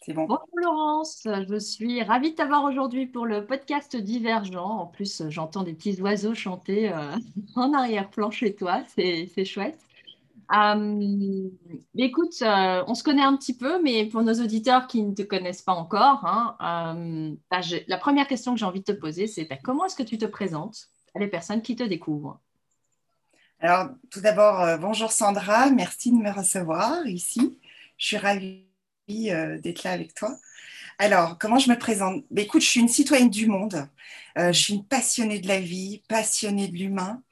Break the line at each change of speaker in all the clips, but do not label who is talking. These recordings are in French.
C'est bon.
Bonjour Laurence, je suis ravie de t'avoir aujourd'hui pour le podcast Divergent. En plus, j'entends des petits oiseaux chanter euh, en arrière-plan chez toi, c'est chouette. Euh, écoute, euh, on se connaît un petit peu, mais pour nos auditeurs qui ne te connaissent pas encore, hein, bah, la première question que j'ai envie de te poser, c'est bah, comment est-ce que tu te présentes à les personnes qui te découvrent?
Alors, tout d'abord, bonjour Sandra, merci de me recevoir ici. Je suis ravie d'être là avec toi. Alors, comment je me présente? Ben, Écoute, je suis une citoyenne du monde. Euh, je suis une passionnée de la vie, passionnée de l'humain.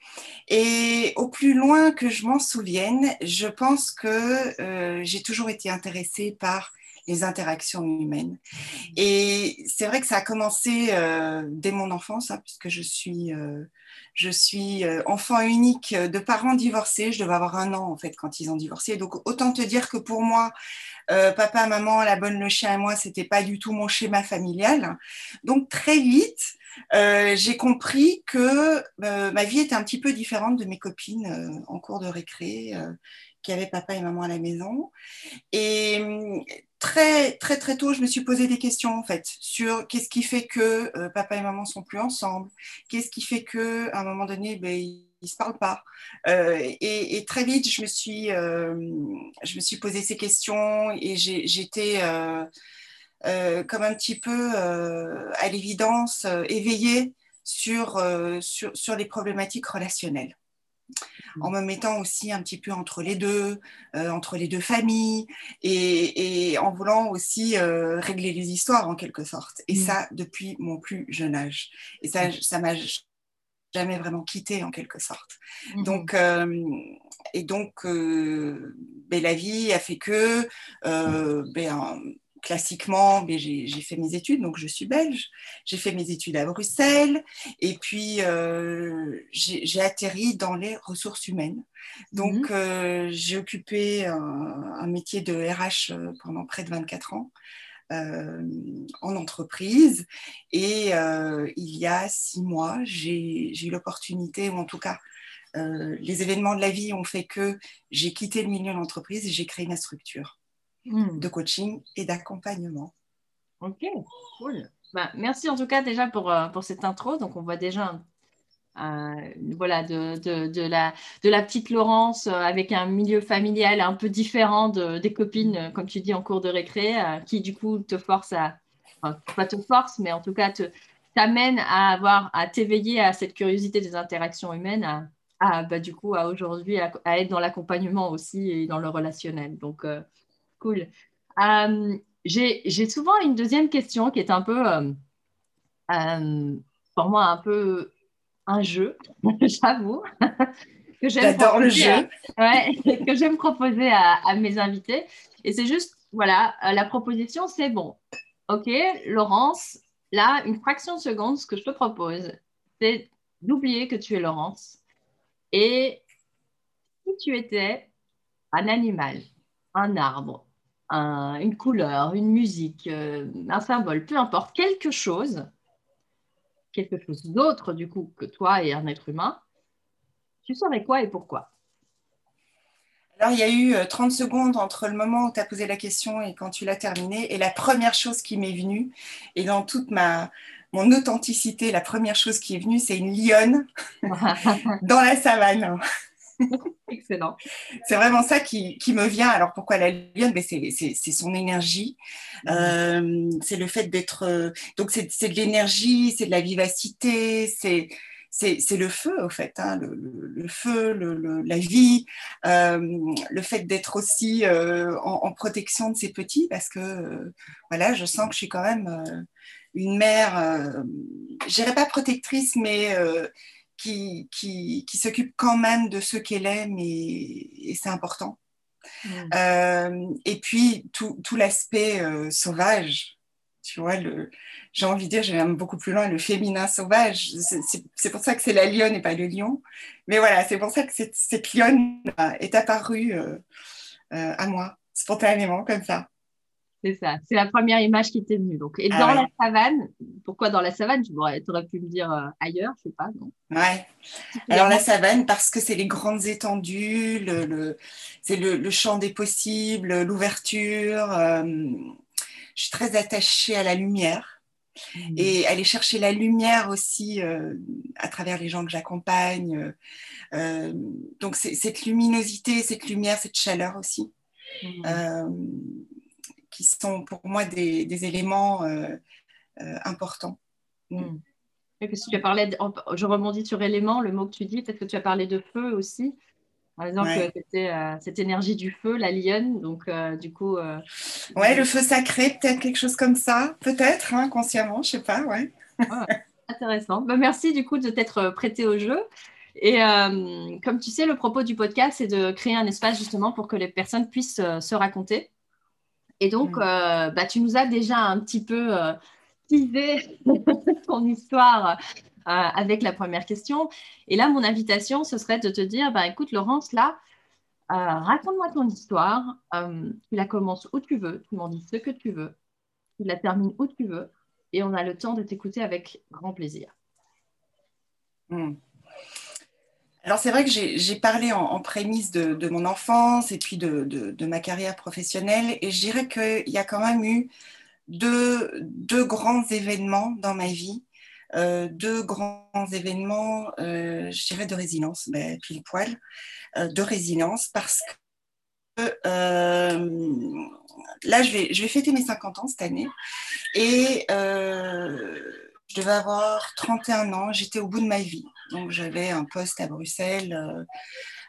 Et au plus loin que je m'en souvienne, je pense que euh, j'ai toujours été intéressée par les interactions humaines. Et c'est vrai que ça a commencé dès mon enfance, hein, puisque je suis, je suis enfant unique de parents divorcés. Je devais avoir un an en fait quand ils ont divorcé. Donc autant te dire que pour moi, euh, papa, maman, la bonne, le chien et moi, c'était pas du tout mon schéma familial. Donc très vite, euh, j'ai compris que euh, ma vie était un petit peu différente de mes copines en cours de récré, qui avaient papa et maman à la maison. Et très très très tôt, je me suis posé des questions en fait sur qu'est-ce qui fait que papa et maman sont plus ensemble, qu'est-ce qui fait que à un moment donné, ben, ils se parlent pas. Euh, et, très vite, je me suis, euh, je me suis posé ces questions et j'étais euh, comme un petit peu à l'évidence éveillée sur, sur, sur, les problématiques relationnelles en me mettant aussi un petit peu entre les deux, entre les deux familles, et, et en voulant aussi régler les histoires en quelque sorte. Et mmh. ça, depuis mon plus jeune âge. Et ça, ça m'a jamais vraiment quitté en quelque sorte. Mhm. Donc, euh, et donc, euh, ben, la vie a fait que, euh, ben, classiquement, ben, j'ai fait mes études, donc je suis belge. J'ai fait mes études à Bruxelles et puis j'ai atterri dans les ressources humaines. Donc, mhm. j'ai occupé un, un, métier de RH pendant près de 24 ans. Euh, en entreprise. Et euh, il y a six mois, j'ai eu l'opportunité, ou en tout cas, euh, les événements de la vie ont fait que j'ai quitté le milieu de l'entreprise et j'ai créé ma structure hmm. de coaching et d'accompagnement.
Ok, cool. Bah, merci en tout cas déjà pour, pour cette intro. Donc, on voit déjà un voilà, de, de, la, de la petite Laurence euh, avec un milieu familial un peu différent des copines, euh, comme tu dis, en cours de récré, qui du coup te force à, pas te force, mais en tout cas t'amène à avoir, à t'éveiller à cette curiosité des interactions humaines, à, bah, du coup, à aujourd'hui, à, être dans l'accompagnement aussi et dans le relationnel. Donc, cool. J'ai souvent une deuxième question qui est un peu, pour moi, un peu un jeu, j'avoue.
que J'adore le jeu.
que j'aime proposer à, mes invités. Et c'est juste, voilà, euh, la proposition, c'est bon. Ok, Laurence, là, une fraction de seconde, ce que je te propose, c'est d'oublier que tu es Laurence. Et si tu étais un animal, un arbre, une couleur, une musique, euh, un symbole, peu importe, quelque chose quelque chose d'autre, du coup, que toi et un être humain, tu saurais quoi et pourquoi?
Alors, il y a eu 30 euh, secondes entre le moment où tu as posé la question et quand tu l'as terminée. Et la première chose qui m'est venue, et dans toute ma, mon authenticité, la première chose qui est venue, c'est une lionne dans la savane.
Excellent.
C'est vraiment ça qui, qui, me vient. Alors pourquoi la lionne? Ben, C'est son énergie. Mhm. Euh, c'est le fait d'être. Euh, donc c'est de l'énergie, c'est de la vivacité, c'est. C'est le feu, au fait, hein, le, le, feu, le, la vie, euh, le fait d'être aussi en, en, protection de ses petits, parce que voilà, je sens que je suis quand même une mère, je dirais pas protectrice, mais qui, qui, qui s'occupe quand même de ceux qu'elle aime et, c'est important. Mm. Euh, et puis tout, tout l'aspect euh, sauvage, tu vois, j'ai envie de dire, j'ai même beaucoup plus loin, le féminin sauvage. C'est pour ça que c'est la lionne et pas le lion. Mais voilà, c'est pour ça que cette, cette lionne est apparue euh, à moi, spontanément, comme ça.
C'est ça, c'est la première image qui t'est venue. Donc. Et ah dans la savane, pourquoi dans la savane? Tu aurais pu me dire euh, ailleurs, je sais pas, non?
Ouais. Alors la savane, parce que c'est les grandes étendues, le, c'est le, champ des possibles, l'ouverture. Euh, je suis très attachée à la lumière
Mm.
et aller chercher la lumière aussi euh, à travers les gens que j'accompagne. Donc cette luminosité, cette lumière, cette chaleur aussi,
Mm.
Euh, qui sont pour moi des, des éléments euh, euh, importants.
Mm. Oui, parce que tu as parlé, de- je rebondis sur élément, le mot que tu dis, peut-être que tu as parlé de feu aussi. Par exemple,
Ouais.
que c'était euh, cette énergie du feu, la lionne. Donc, euh, du coup, euh,
Ouais, le feu sacré, peut-être quelque chose comme ça, peut-être, hein, consciemment, je sais pas, ouais.
Intéressant. Bah, merci du coup de t'être prêté au jeu. Et euh, comme tu sais, le propos du podcast, c'est de créer un espace justement pour que les personnes puissent euh, se raconter. Et donc, euh, bah, tu nous as déjà un petit peu euh, teasé ton histoire euh, avec la première question. Et là, mon invitation, ce serait de te dire, bah, écoute, Laurence, là, raconte-moi ton histoire. Tu la commences où tu veux, tu m'en dis ce que tu veux, tu la termines où tu veux, et on a le temps de t'écouter avec grand plaisir.
Hmm. Alors c'est vrai que j'ai parlé en, prémisse de, mon enfance et puis de, ma carrière professionnelle et je dirais qu'il y a quand même eu deux, grands événements dans ma vie, euh, deux grands événements, euh, je dirais de résilience, ben, pile poil, euh, de résilience parce que là je vais, je vais fêter mes 50 ans cette année et je devais avoir 31 ans, j'étais au bout de ma vie. Donc j'avais un poste à Bruxelles. euh,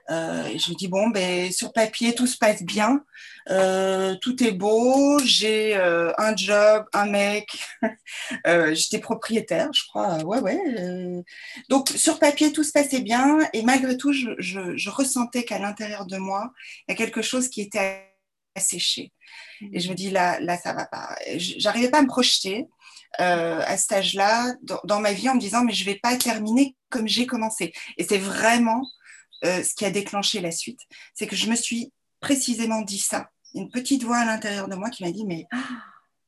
euh, je me dis, bon, ben, sur papier, tout se passe bien. Euh, tout est beau. J'ai un job, un mec. J'étais propriétaire, je crois. Ouais, ouais. Donc sur papier, tout se passait bien. Et malgré tout, je, je- ressentais qu'à l'intérieur de moi, il y a quelque chose qui était asséché. Et je me dis, là, là ça va pas. J'arrivais pas à me projeter euh, à cet âge-là dans, ma vie en me disant, mais je vais pas terminer comme j'ai commencé. Et c'est vraiment euh, ce qui a déclenché la suite. C'est que je me suis précisément dit ça. Une petite voix à l'intérieur de moi qui m'a dit, mais ah,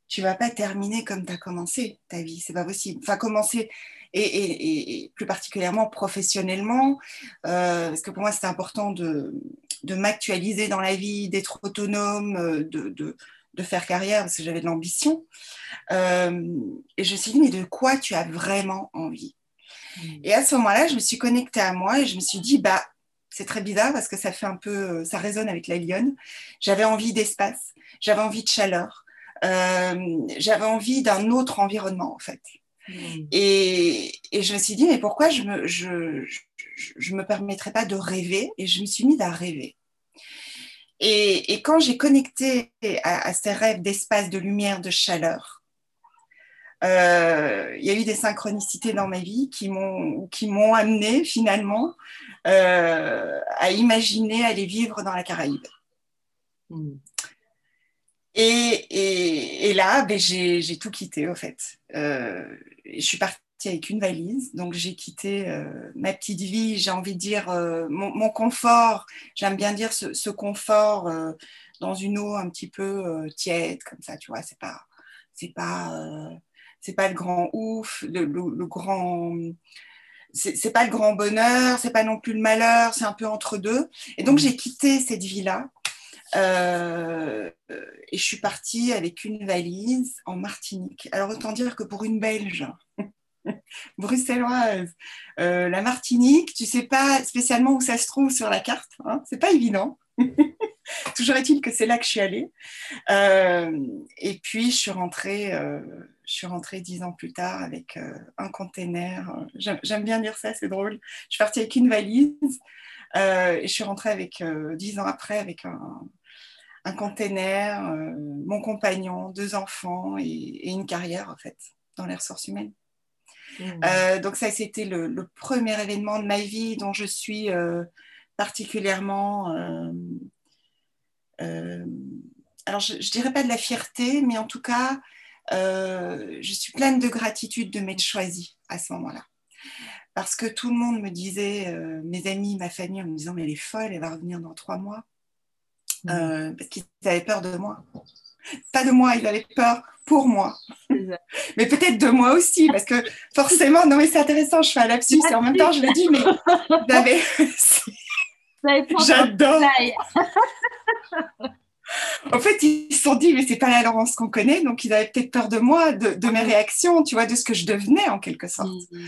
tu vas pas terminer comme tu as commencé ta vie, c'est pas possible. Enfin, commencer, et, et- plus particulièrement professionnellement, euh, parce que pour moi, c'était important de, de m'actualiser dans la vie, d'être autonome, de, de, de faire carrière, parce que j'avais de l'ambition. Euh, et je me suis dit, mais de quoi tu as vraiment envie? Et à ce moment-là, je me suis connectée à moi et je me suis dit, bah, c'est très bizarre parce que ça fait un peu, ça résonne avec la lionne. J'avais envie d'espace, j'avais envie de chaleur, euh, j'avais envie d'un autre environnement en fait.
Mm.
Et, et je me suis dit, mais pourquoi je me, je, je, je me permettrais pas de rêver? Et je me suis mise à rêver. Et, et quand j'ai connecté à, à ces rêves d'espace, de lumière, de chaleur, euh, il y a eu des synchronicités dans ma vie qui m'ont qui m'ont amené finalement euh, à imaginer aller vivre dans la Caraïbe.
Mm.
Et, et, et là, ben, j'ai j'ai tout quitté, au fait. Euh, je suis partie avec une valise, donc j'ai quitté euh, ma petite vie, j'ai envie de dire euh, mon, mon confort, j'aime bien dire ce, ce confort euh, dans une eau un petit peu tiède, comme ça, tu vois, c'est pas, c'est pas, c'est pas le grand ouf, le, le, le grand, c'est pas le grand bonheur, c'est pas non plus le malheur, c'est un peu entre deux. Et donc j'ai quitté cette vie-là et je suis partie avec une valise en Martinique. Alors autant dire que pour une Belge, bruxelloise, euh, la Martinique, tu sais pas spécialement où ça se trouve sur la carte, hein, c'est pas évident. Toujours est-il que c'est là que je suis allée. Euh, et puis je suis rentrée, euh, je suis rentrée dix ans plus tard avec un container. J'aime bien dire ça, c'est drôle. Je suis partie avec une valise et je suis rentrée avec dix ans après avec un, container, mon compagnon, deux enfants et, et, une carrière en fait dans les ressources humaines.
Mm.
Euh, donc ça, c'était le, le, premier événement de ma vie dont je suis euh, particulièrement... Euh, alors, je ne dirais pas de la fierté, mais en tout cas, je suis pleine de gratitude de m'être choisie à ce moment-là. Parce que tout le monde me disait, euh, mes amis, ma famille, en me disant, mais elle est folle, elle va revenir dans trois mois. Mmh. parce qu'ils avaient peur de moi. Pas de moi, ils avaient peur pour moi. mais peut-être de moi aussi, parce que forcément, non mais c'est intéressant, je fais un lapsus et en même temps je le dis, mais j'avais... J'adore. en fait, ils se sont dit, mais c'est pas la Laurence qu'on connaît, donc ils avaient peut-être peur de moi, de, mes réactions, tu vois, de ce que je devenais en quelque sorte. Mm.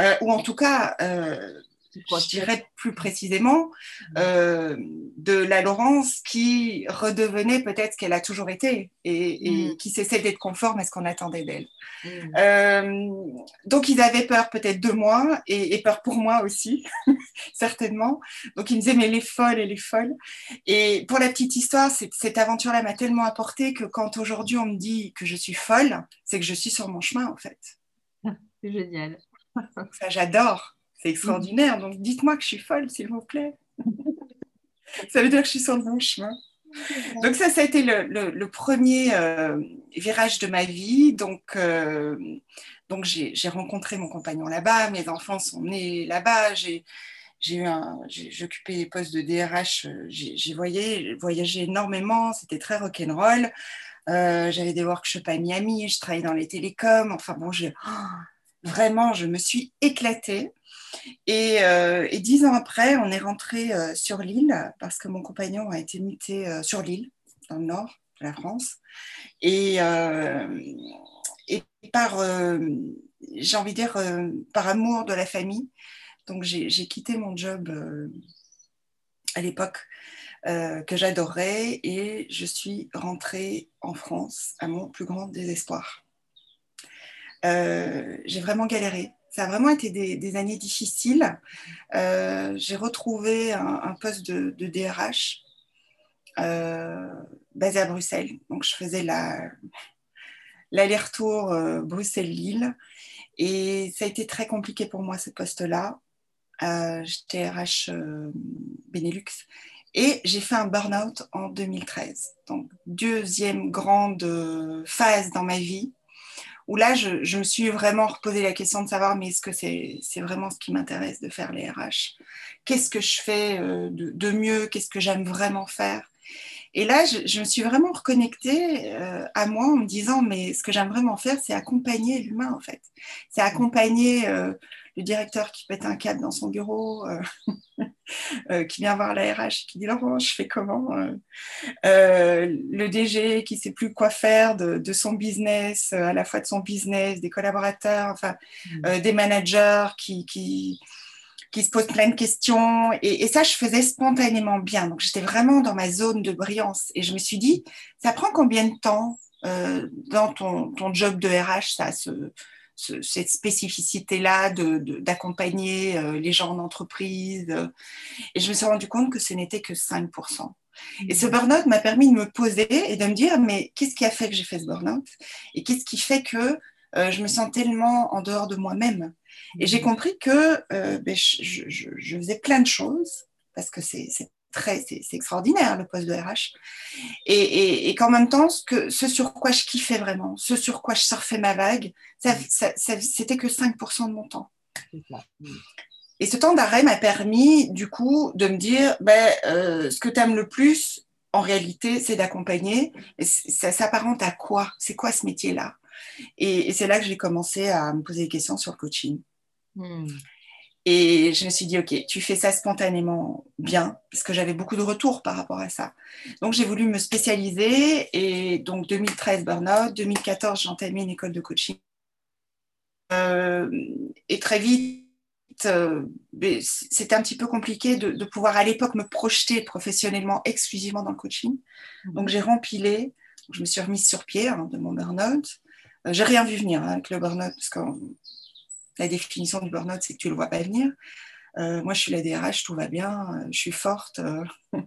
Euh, ou en tout cas, euh, je dirais plus précisément, mm. euh, de la Laurence qui redevenait peut-être ce qu'elle a toujours été et, mm. qui cessait d'être conforme à ce qu'on attendait d'elle. Mm. Euh, donc ils avaient peur peut-être de moi et, peur pour moi aussi, certainement. Donc ils me disaient mais les folles et les folles. Et pour la petite histoire, cette aventure-là m'a tellement apporté que quand aujourd'hui on me dit que je suis folle, c'est que je suis sur mon chemin en fait.
C'est génial.
Ça j'adore. C'est extraordinaire. Donc dites-moi que je suis folle, s'il vous plaît. ça veut dire que je suis sur le bon chemin. Donc ça, ça a été le, premier euh, virage de ma vie. Donc, euh, donc j'ai rencontré mon compagnon là-bas, mes enfants sont nés là-bas. J'ai occupé les postes de DRH. J'ai voyagé, énormément. C'était très rock'n'roll. Euh, J'avais des workshops à Miami. Je travaillais dans les télécoms. Enfin bon, oh, vraiment, je me suis éclatée. Euh, et, dix ans après, on est rentré euh, sur l'île parce que mon compagnon a été muté euh, sur l'île, dans le nord de la France. Et, et par, j'ai envie de dire, par amour de la famille, donc j'ai quitté mon job à l'époque que j'adorais et je suis rentrée en France à mon plus grand désespoir. j'ai vraiment galéré ça a vraiment été des, années difficiles. Euh, j'ai retrouvé un, poste de, DRH euh, basé à Bruxelles. Donc, je faisais l'aller-retour euh, Bruxelles-Lille. Et ça a été très compliqué pour moi, ce poste-là. J'étais RH Benelux. Et j'ai fait un burn-out en 2013. Donc, deuxième grande phase dans ma vie où là, je, me suis vraiment reposé la question de savoir, mais est-ce que c'est vraiment ce qui m'intéresse de faire les RH Qu'est-ce que je fais euh, de, mieux? Qu'est-ce que j'aime vraiment faire? Et là, je, me suis vraiment reconnectée euh, à moi en me disant, mais ce que j'aime vraiment faire, c'est accompagner l'humain, en fait. C'est accompagner euh, le directeur qui pète un câble dans son bureau, euh, euh, qui vient voir la RH, qui dit Laurent, je fais comment euh, Le DG qui ne sait plus quoi faire de, son business, à la fois de son business, des collaborateurs, enfin, mmh. des managers qui, qui, se posent plein de questions. Et, ça, je faisais spontanément bien. Donc, j'étais vraiment dans ma zone de brillance. Et je me suis dit, ça prend combien de temps dans ton, ton, job de RH, ça, cette spécificité-là d'accompagner euh, les gens en entreprise. Et je me suis rendu compte que ce n'était que 5%. Et ce mmh. burn-out m'a permis de me poser et de me dire, mais qu'est-ce qui a fait que j'ai fait ce burn-out? Et qu'est-ce qui fait que euh, je me sens tellement en dehors de moi-même? Et j'ai mmh. compris que euh, ben, je, je, faisais plein de choses, parce que c'est c'est extraordinaire le poste de RH. Et, qu'en même temps, ce, que, ce sur quoi je kiffais vraiment, ce sur quoi je surfais ma vague, ça, c'était que 5% de mon temps. Et ce temps d'arrêt m'a permis, du coup, de me dire, ben, euh, ce que tu aimes le plus, en réalité, c'est d'accompagner. Ça s'apparente à quoi? C'est quoi ce métier-là? Et, c'est là que j'ai commencé à me poser des questions sur le coaching. Hmm. Et je me suis dit, OK, tu fais ça spontanément bien, parce que j'avais beaucoup de retours par rapport à ça. Donc, j'ai voulu me spécialiser. Et donc, 2013, burnout. 2014, j'ai entamé une école de coaching. Euh, et très vite, euh, c'était un petit peu compliqué de, pouvoir à l'époque me projeter professionnellement exclusivement dans le coaching. Donc, j'ai rempilé. Je me suis remise sur pied hein, de mon burn-out. Euh, j'ai rien vu venir hein, avec le burn-out, parce que la définition du burn-out, c'est que tu ne le vois pas venir. Euh, moi, je suis la DRH, tout va bien, euh, je suis forte. Euh,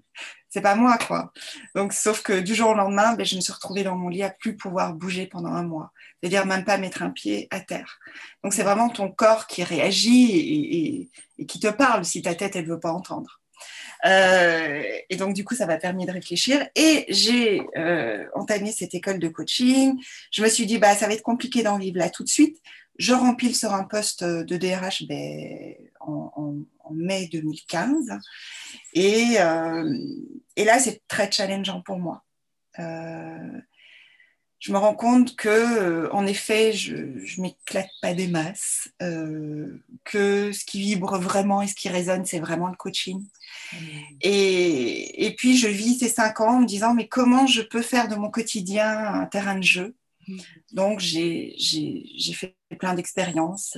c'est pas moi, quoi. Donc, sauf que du jour au lendemain, ben, je me suis retrouvée dans mon lit à plus pouvoir bouger pendant un mois. C'est-à-dire même pas mettre un pied à terre. Donc, c'est vraiment ton corps qui réagit et, qui te parle si ta tête, elle ne veut pas entendre. et donc, du coup, ça m'a permis de réfléchir. Et j'ai entamé cette école de coaching. Je me suis dit, bah, ça va être compliqué d'en vivre là tout de suite. Je rempile sur un poste de DRH ben, en, mai 2015. Et, euh, et là, c'est très challengeant pour moi. Euh, je me rends compte que, euh, en effet, je ne m'éclate pas des masses, que ce qui vibre vraiment et ce qui résonne, c'est vraiment le coaching. Mmh. Et, et, puis, je vis ces cinq ans en me disant, mais comment je peux faire de mon quotidien un terrain de jeu Donc, j'ai fait plein d'expériences.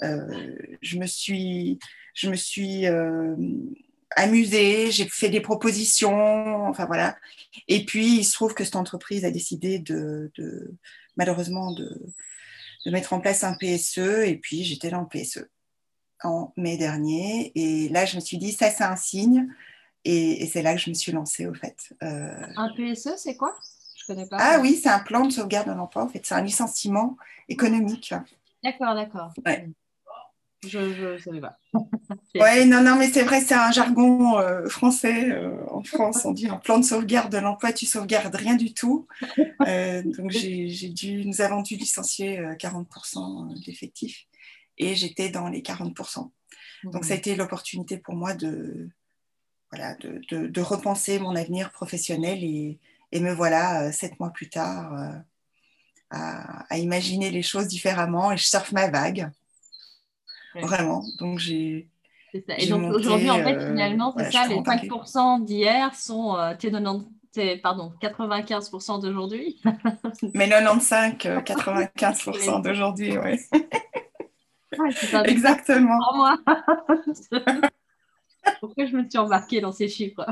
je me suis, je me suis amusée, j'ai fait des propositions, enfin voilà. Et puis, il se trouve que cette entreprise a décidé de, malheureusement, de, mettre en place un PSE. Et puis, j'étais dans le PSE en mai dernier. Et là, je me suis dit, ça, c'est un signe. Et, c'est là que je me suis lancée, au fait.
Euh, un PSE, c'est quoi?
Je connais pas. Ah oui, c'est un plan de sauvegarde de l'emploi. En fait, c'est un licenciement économique.
D'accord, d'accord. Ouais. Je ne savais pas.
oui, non, non, mais c'est vrai, c'est un jargon euh, français. Euh, en France, on dit en plan de sauvegarde de l'emploi, tu sauvegardes rien du tout. Euh, donc, j'ai dû, nous avons dû licencier 40% d'effectifs et j'étais dans les 40%. Donc, ça a été l'opportunité pour moi de, voilà, de, de, repenser mon avenir professionnel et, et me voilà, sept mois plus tard, à, à imaginer les choses différemment et je surfe ma vague. Vraiment. Donc, j'ai.
Et donc, aujourd'hui, en fait, euh, finalement, c'est ça, les 5% d'hier sont euh, tes 90, pardon, 95% d'aujourd'hui.
Mais 95, 95% euh, d'aujourd'hui, oui. Exactement. moi.
Pourquoi je me suis embarquée dans ces chiffres?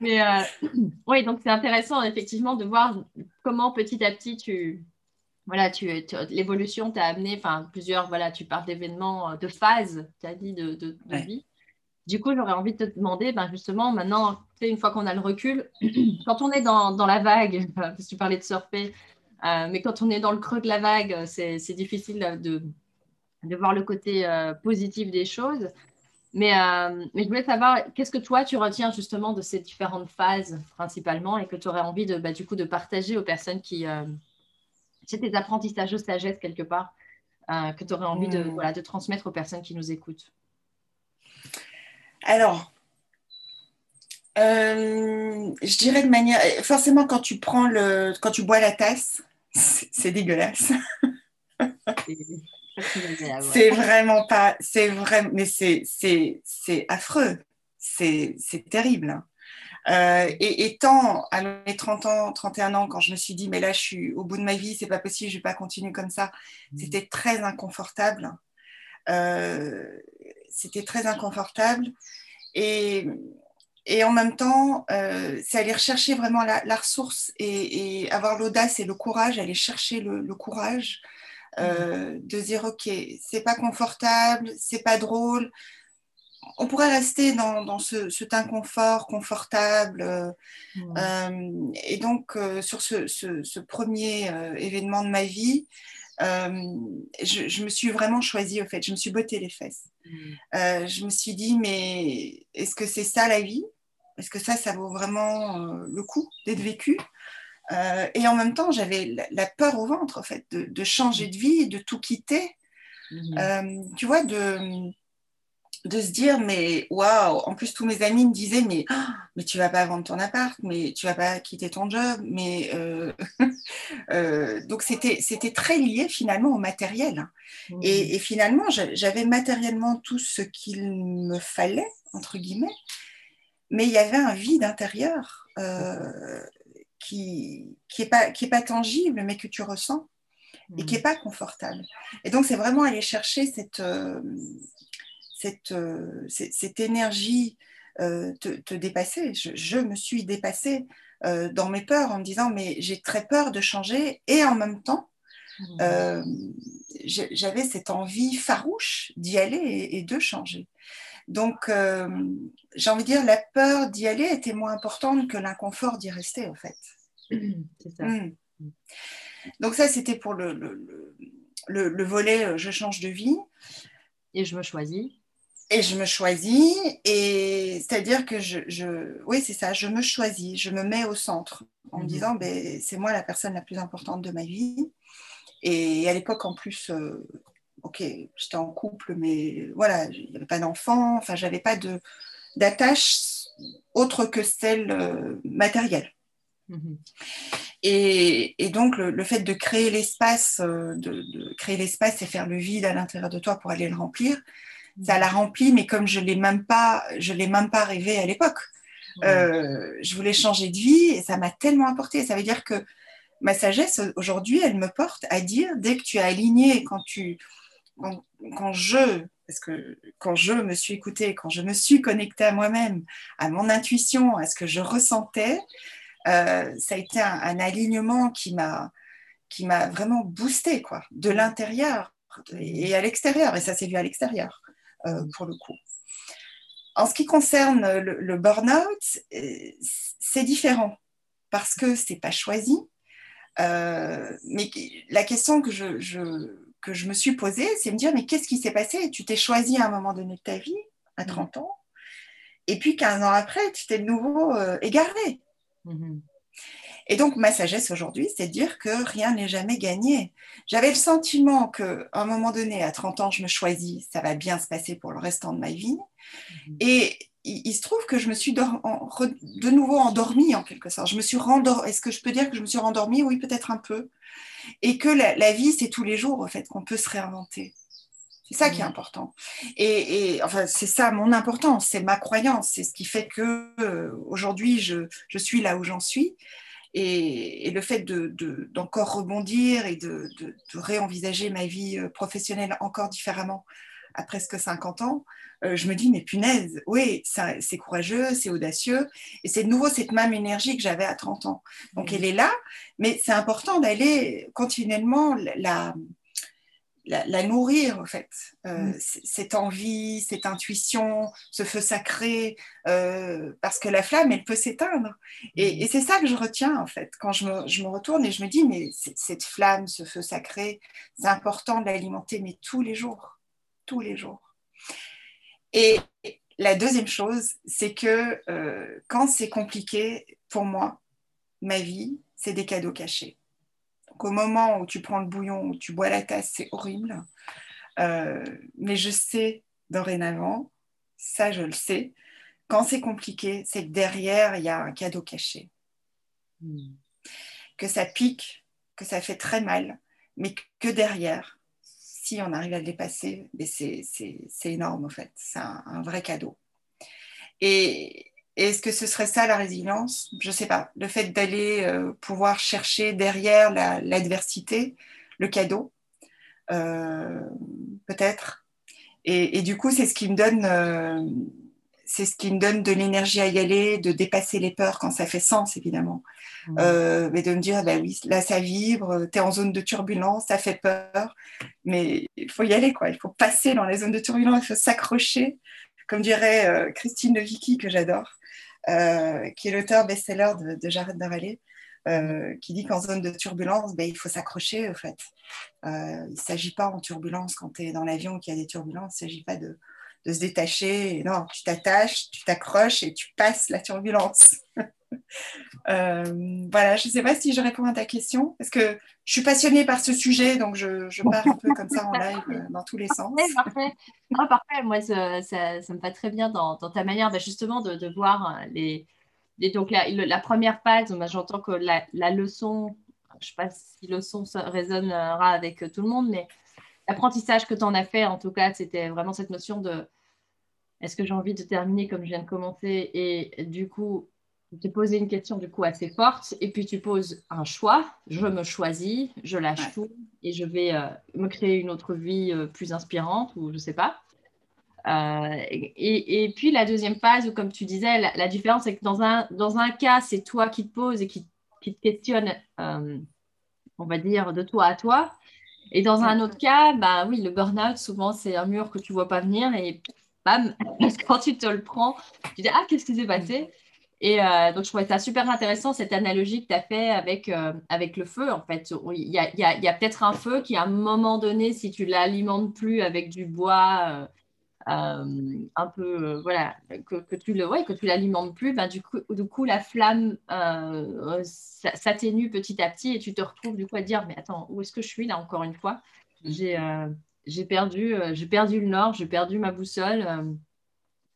Mais oui, donc c'est intéressant effectivement de voir comment petit à petit tu, voilà, tu, l'évolution t'a amené, enfin, plusieurs, voilà, tu parles d'événements, euh, de phases, tu as dit, de, de, vie. Du coup, j'aurais envie de te demander, ben justement, maintenant, une fois qu'on a le recul, quand on est dans, dans la vague, parce que tu parlais de surfer, euh, mais quand on est dans le creux de la vague, c'est, difficile de, de, voir le côté euh, positif des choses. Mais, mais, je voulais savoir, qu'est-ce que toi, tu retiens justement de ces différentes phases principalement et que tu aurais envie de, bah, du coup, de partager aux personnes qui, c'est tes apprentissages de sagesse quelque part euh, que tu aurais envie de, hmm. voilà, de transmettre aux personnes qui nous écoutent?
Alors, euh, je dirais de manière. Forcément, quand tu prends le. Quand tu bois la tasse, c'est dégueulasse. C'est vraiment pas. C'est vrai, mais c'est affreux. C'est terrible. Euh, et étant à mes 30 ans, 31 ans, quand je me suis dit, mais là, je suis au bout de ma vie, c'est pas possible, je vais pas continuer comme ça, mmh. c'était très inconfortable. Euh, c'était très inconfortable. Et, et en même temps, euh, c'est aller rechercher vraiment la, ressource et, avoir l'audace et le courage, aller chercher le, courage mmh. de dire, OK, c'est pas confortable, c'est pas drôle, on pourrait rester dans, ce, cet inconfort confortable. Euh, mmh. euh, et donc, euh, sur ce, premier événement de ma vie, je, me suis vraiment choisie, au fait, je me suis botté les fesses. Mmh. je me suis dit, mais est-ce que c'est ça la vie? Est-ce que ça, ça vaut vraiment le coup d'être vécu Et en même temps, j'avais la, peur au ventre, en fait, de, changer de vie, de tout quitter. tu vois, de de se dire mais waouh en plus tous mes amis me disaient mais oh, mais tu vas pas vendre ton appart mais tu vas pas quitter ton job mais euh, euh, donc c'était très lié finalement au matériel mmh. et, finalement j'avais matériellement tout ce qu'il me fallait entre guillemets mais il y avait un vide intérieur euh, qui qui est pas qui est pas tangible mais que tu ressens et qui est mmh. pas confortable et donc c'est vraiment aller chercher cette cette, euh, cette énergie euh, te, dépasser. Je, me suis dépassée euh, dans mes peurs en me disant mais j'ai très peur de changer et en même temps mmh. j'avais cette envie farouche d'y aller et, de changer. Donc j'ai envie de dire la peur d'y aller était moins importante que l'inconfort d'y rester en fait. C'est ça. Mmh. Donc ça c'était pour le, le, le, volet je change de vie.
Et je me choisis
et je me choisis, et c'est-à-dire que je, je oui, c'est ça, je me choisis, je me mets au centre en me mhm. disant, ben, c'est moi la personne la plus importante de ma vie. Et à l'époque, en plus, euh, ok, j'étais en couple, mais voilà, il n'y avait pas d'enfant, enfin, j'avais pas de, d'attache autre que celle euh, matérielle. Mhm. Et, et, donc, le, fait de créer l'espace, euh, de, de, créer l'espace et faire le vide à l'intérieur de toi pour aller le remplir, Ça l'a rempli, mais comme je l'ai même pas, je l'ai même pas rêvé à l'époque. Euh, je voulais changer de vie et ça m'a tellement apporté. Ça veut dire que ma sagesse aujourd'hui, elle me porte à dire dès que tu es aligné, quand tu, quand, je, parce que quand je me suis écoutée, quand je me suis connectée à moi-même, à mon intuition, à ce que je ressentais, euh, ça a été un, alignement qui m'a qui m'a vraiment boosté quoi, de l'intérieur et à l'extérieur. Et ça s'est vu à l'extérieur euh, pour le coup. En ce qui concerne le, burn-out, euh, c'est différent parce que c'est pas choisi. mais la question que je, que je me suis posée, c'est me dire, mais qu'est-ce qui s'est passé? Tu t'es choisi à un moment donné de ta vie, à 30 mm. ans, et puis 15 ans après, tu t'es de nouveau euh, égaré. Mm-hmm. Et donc, ma sagesse aujourd'hui, c'est de dire que rien n'est jamais gagné. J'avais le sentiment qu'à un moment donné, à 30 ans, je me choisis, ça va bien se passer pour le restant de ma vie. Mm-hmm. Et il, se trouve que je me suis de nouveau endormie en quelque sorte. Je me suis. Est-ce que je peux dire que je me suis rendormie? Oui, peut-être un peu et que la, vie, c'est tous les jours, en fait, qu'on peut se réinventer. C'est ça qui est important. Et, enfin, c'est ça mon importance, c'est ma croyance, c'est ce qui fait que euh, aujourd'hui, je, je, suis là où j'en suis. Et, le fait d'encore de, rebondir et de, réenvisager ma vie euh, professionnelle encore différemment à presque 50 ans, euh, je me dis, mais punaise, oui, c'est courageux, c'est audacieux. Et c'est de nouveau cette même énergie que j'avais à 30 ans. Donc, elle est là, mais c'est important d'aller continuellement la, la, nourrir, en fait. Euh, cette envie, cette intuition, ce feu sacré, euh, parce que la flamme, elle peut s'éteindre. Et, c'est ça que je retiens, en fait, quand je me, je me retourne et je me dis, mais cette flamme, ce feu sacré, c'est important de l'alimenter, mais tous les jours, tous les jours. Et la deuxième chose, c'est que euh, quand c'est compliqué, pour moi, ma vie, c'est des cadeaux cachés. Donc au moment où tu prends le bouillon, où tu bois la tasse, c'est horrible. Euh, mais je sais dorénavant, ça je le sais, quand c'est compliqué, c'est que derrière, il y a un cadeau caché. Hmm. Que ça pique, que ça fait très mal, mais que derrière, on arrive à le dépasser, c'est énorme en fait. C'est un, vrai cadeau. Et est-ce que ce serait ça la résilience? Je ne sais pas. Le fait d'aller euh, pouvoir chercher derrière l'adversité le cadeau, euh, peut-être. Et, du coup, c'est ce qui me donne. Euh, c'est ce qui me donne de l'énergie à y aller, de dépasser les peurs quand ça fait sens, évidemment. Euh, mais de me dire, bah oui, là, ça vibre, tu es en zone de turbulence, ça fait peur, mais il faut y aller, quoi. Il faut passer dans la zone de turbulence, il faut s'accrocher, comme dirait euh, Christine Levicky, que j'adore, euh, qui est l'auteur best-seller de, de Jared Davalé, qui dit qu'en zone de turbulence, ben, il faut s'accrocher, au fait. il ne s'agit pas en turbulence quand tu es dans l'avion qu'il y a des turbulences, il ne s'agit pas de de se détacher. Non, tu t'attaches, tu t'accroches et tu passes la turbulence. Euh, voilà, je ne sais pas si je réponds à ta question, parce que je suis passionnée par ce sujet, donc je, pars un peu comme ça en live euh, dans tous les sens.
Parfait, parfait. Moi, ça, ça, me va très bien dans, ta manière bah, justement de, de, voir les, donc la, première phase. Bah, j'entends que la, la, leçon, je ne sais pas si leçon résonnera avec tout le monde, mais l'apprentissage que tu en as fait, en tout cas, c'était vraiment cette notion de est-ce que j'ai envie de terminer comme je viens de commencer Et du coup, tu te posais une question du coup assez forte et puis tu poses un choix. Je me choisis, je lâche tout et je vais euh, me créer une autre vie euh, plus inspirante ou je ne sais pas. Euh, et, puis la deuxième phase, où, comme tu disais, la, différence c'est que dans un, dans un cas, c'est toi qui te poses et qui, qui te questionne, on va dire, de toi à toi. Et dans un autre cas, bah oui, le burn-out, souvent, c'est un mur que tu vois pas venir et bam, quand tu te le prends, tu dis, ah, qu'est-ce qui s'est passé? Et euh, donc, je trouvais ça super intéressant, cette analogie que tu as fait avec, euh, avec le feu. En fait, il y a, y a, y a peut-être un feu qui, à un moment donné, si tu l'alimentes plus avec du bois, euh, un peu, voilà, que, que, tu le, ouais, que tu l'alimentes plus, ben, du, coup, du coup, la flamme s'atténue petit à petit et tu te retrouves du coup à dire, mais attends, où est-ce que je suis là, encore une fois? J'ai j'ai perdu, euh, j'ai perdu le nord, j'ai perdu ma boussole euh,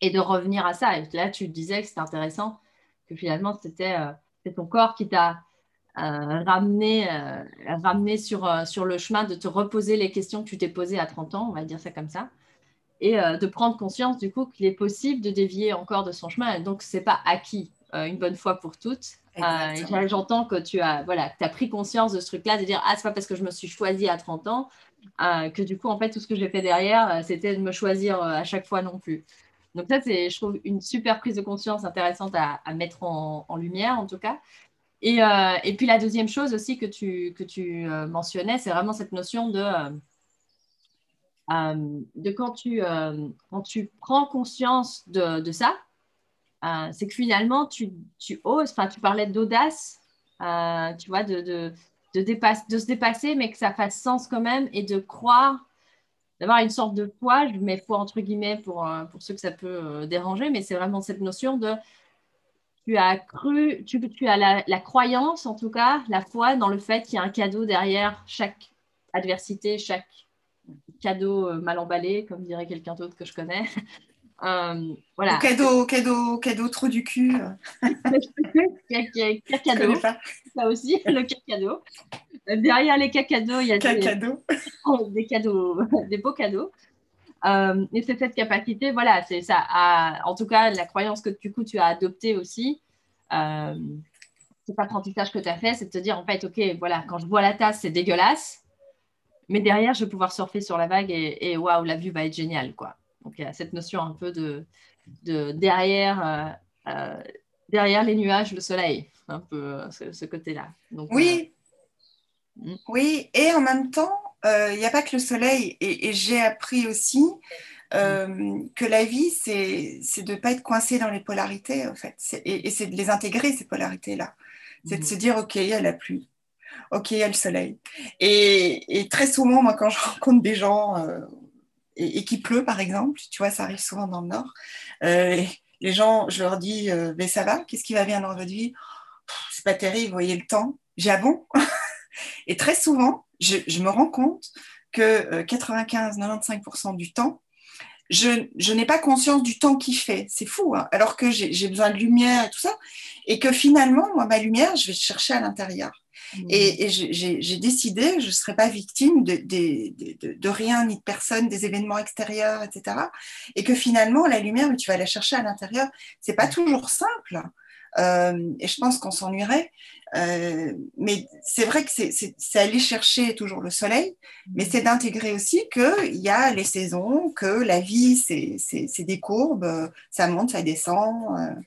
et de revenir à ça. Et là, tu disais que c'était intéressant, que finalement, c'était euh, ton corps qui t'a ramené, ramené sur, sur le chemin de te reposer les questions que tu t'es posées à 30 ans, on va dire ça comme ça. Et de prendre conscience du coup qu'il est possible de dévier encore de son chemin. Donc, ce n'est pas acquis une bonne fois pour toutes. J'entends que tu as, voilà, as pris conscience de ce truc-là, de dire Ah, c'est pas parce que je me suis choisie à 30 ans que du coup, en fait, tout ce que j'ai fait derrière, c'était de me choisir à chaque fois non plus. Donc ça, c'est, je trouve, une super prise de conscience intéressante à, mettre en, lumière, en tout cas. Et, euh, et, puis la deuxième chose aussi que tu, que tu euh, mentionnais, c'est vraiment cette notion de, euh, de quand, tu, quand tu prends conscience de, ça, c'est que finalement, tu, oses, enfin, tu parlais d'audace, tu vois, de, de, de, dépasse, de se dépasser, mais que ça fasse sens quand même et de croire d'avoir une sorte de foi, je mets foi entre guillemets pour, euh, pour ceux que ça peut euh, déranger, mais c'est vraiment cette notion de tu as cru, tu, as la, croyance en tout cas, la foi dans le fait qu'il y a un cadeau derrière chaque adversité, chaque cadeau euh, mal emballé, comme dirait quelqu'un d'autre que je connais.
voilà. cadeau, cadeau, cadeau trop du cul.
cadeau. Ça aussi, le cadeau. Derrière les cacados, il y a des, cadeaux, des beaux cadeaux. Euh, et c'est cette capacité, voilà, c'est ça. en tout cas, la croyance que du coup tu as adoptée aussi, euh, cet apprentissage que tu as fait, c'est de te dire en fait, ok, voilà, quand je vois la tasse, c'est dégueulasse, mais derrière, je vais pouvoir surfer sur la vague et, waouh, la vue va être géniale, quoi. Donc il y a cette notion un peu de, de derrière, euh, euh, derrière les nuages, le soleil, un peu ce, côté-là.
oui, Mm. Oui, et en même temps, il euh, n'y a pas que le soleil. Et, j'ai appris aussi euh, que la vie, c'est de ne pas être coincé dans les polarités, en fait. Et, c'est de les intégrer, ces polarités-là. C'est de mm. se dire, OK, il y a la pluie. OK, il y a le soleil. Et, très souvent, moi, quand je rencontre des gens euh, et, et qu'il pleut, par exemple, tu vois, ça arrive souvent dans le Nord, les gens, je leur dis, mais ça va? Qu'est-ce qui va bien dans votre vie? C'est pas terrible, vous voyez le temps. J'ai ah bon et très souvent, je, me rends compte que 95-95% euh, du temps, je, n'ai pas conscience du temps qui fait. C'est fou, hein. alors que j'ai besoin de lumière et tout ça. Et que finalement, moi, ma lumière, je vais chercher à l'intérieur. Mmh. Et, j'ai décidé que je ne serais pas victime de, de, rien ni de personne, des événements extérieurs, etc. Et que finalement, la lumière, tu vas la chercher à l'intérieur. C'est pas mmh. toujours simple. Euh, et je pense qu'on s'ennuierait. Euh, mais c'est vrai que c'est aller chercher toujours le soleil, mais c'est d'intégrer aussi qu'il y a les saisons, que la vie, c'est des courbes, ça monte, ça descend.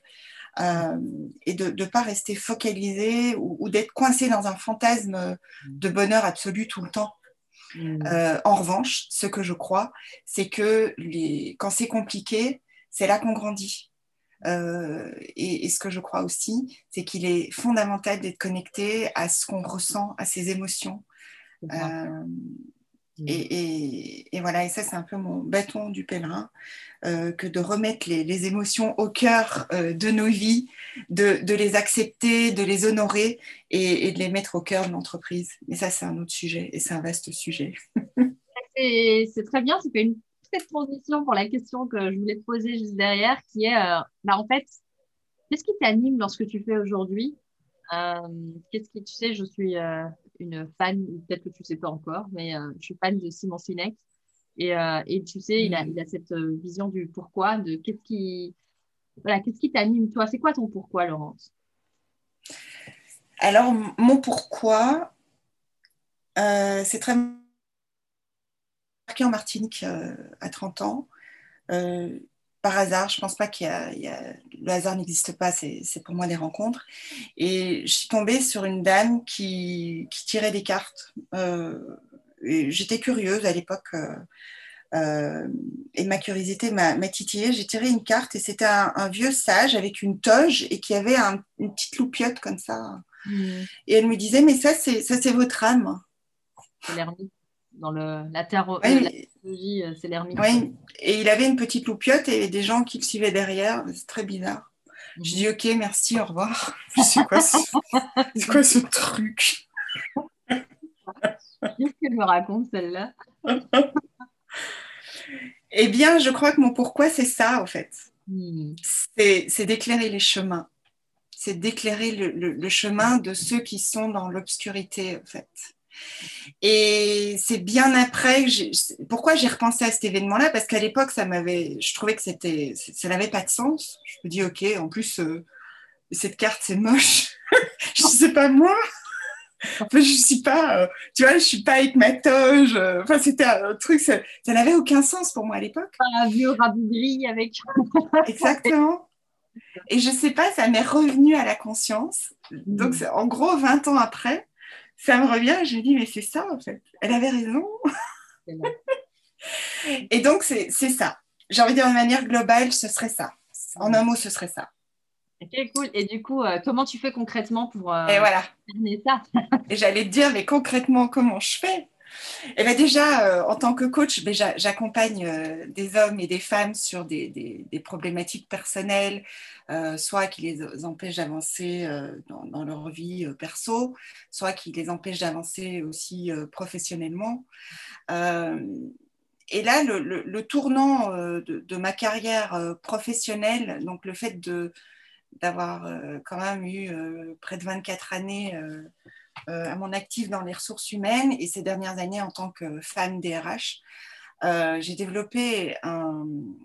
Euh, et de ne pas rester focalisé ou, d'être coincé dans un fantasme de bonheur absolu tout le temps. Mm. en revanche, ce que je crois, c'est que les, quand c'est compliqué, c'est là qu'on grandit. Euh, et, ce que je crois aussi, c'est qu'il est fondamental d'être connecté à ce qu'on ressent, à ses émotions. Euh, mm. et, voilà, et ça c'est un peu mon bâton du pèlerin, euh, que de remettre les, émotions au cœur de nos vies, de, les accepter, de les honorer et, de les mettre au cœur de l'entreprise. Mais ça c'est un autre sujet et c'est un vaste sujet.
c'est très bien, c'est une cette transition pour la question que je voulais te poser juste derrière, qui est, euh, bah, en fait, qu'est-ce qui t'anime dans ce que tu fais aujourd'hui? Euh, Qu'est-ce qui, tu sais, je suis euh, une fan, peut-être que tu ne sais pas encore, mais je suis fan de Simon Sinek. Et, et tu sais, il, a, il a cette vision du pourquoi, de qu'est-ce qui, voilà, qu'est-ce qui t'anime, toi C'est quoi ton pourquoi, Laurence?
Alors, mon pourquoi, c'est très en Martinique euh, à 30 ans. Euh, par hasard, je pense pas qu'il y, a, le hasard n'existe pas, c'est pour moi des rencontres. Et je suis tombée sur une dame qui, tirait des cartes. Euh, j'étais curieuse à l'époque. et ma curiosité m'a titillée. J'ai tiré une carte et c'était un, vieux sage avec une toge et qui avait une petite loupiote comme ça. Mmh. Et elle me disait, mais ça, c'est votre âme.
C'est dans le, la terre, euh, la euh, c'est l'ermite.
Oui, et il avait une petite loupiote et des gens qui le suivaient derrière. C'est très bizarre. Je dis ok, merci, au revoir. C'est quoi, ce... quoi ce truc?
Qu'est-ce qu'elle me raconte celle-là?
Eh bien, je crois que mon pourquoi, c'est ça, en fait. Hmm. C'est d'éclairer les chemins. C'est d'éclairer le, le, chemin de ceux qui sont dans l'obscurité, en fait. Et c'est bien après que pourquoi j'ai repensé à cet événement-là? Parce qu'à l'époque, ça m'avait, je trouvais que c'était, ça n'avait pas de sens. Je me dis, ok, en plus, euh, cette carte, c'est moche. je sais pas moi. Enfin, je suis pas, euh, tu vois, je suis pas avec ma toge. Euh, enfin, c'était un truc, ça, n'avait aucun sens pour moi à l'époque.
Un vieux rabougri avec.
Exactement. Et je sais pas, ça m'est revenu à la conscience. Donc, mm. en gros, 20 ans après, ça me revient. Je me dis, mais c'est ça, en fait. Elle avait raison. et donc, c'est ça. J'ai envie de dire de manière globale, ce serait ça. En un mot, ce serait ça.
Ok, cool. Et du coup, euh, comment tu fais concrètement pour
euh, et voilà.
ça
Et j'allais te dire, mais concrètement, comment je fais? Et eh bien déjà, euh, en tant que coach, ben, j'accompagne euh, des hommes et des femmes sur des, des, problématiques personnelles, euh, soit qui les empêchent d'avancer dans, dans, leur vie perso, soit qui les empêchent d'avancer aussi professionnellement. et là, le, tournant de, ma carrière professionnelle, donc le fait d'avoir quand même eu près de 24 années euh, à mon actif dans les ressources humaines et ces dernières années en tant que femme DRH. Euh, j'ai développé une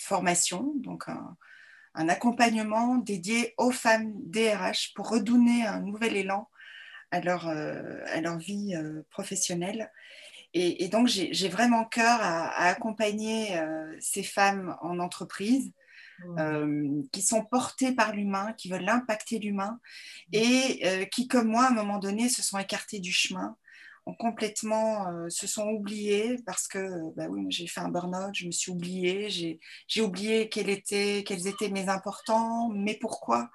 formation, donc un, accompagnement dédié aux femmes DRH pour redonner un nouvel élan à leur, euh, à leur vie professionnelle. Et, donc, j'ai vraiment cœur à, à accompagner ces femmes en entreprise euh, qui sont portés par l'humain, qui veulent impacter l'humain et euh, qui, comme moi, à un moment donné, se sont écartés du chemin, ont complètement euh, se sont oubliés parce que, bah oui, j'ai fait un burn-out, je me suis oubliée, j'ai oublié quels étaient, quels étaient mes importants, mais pourquoi,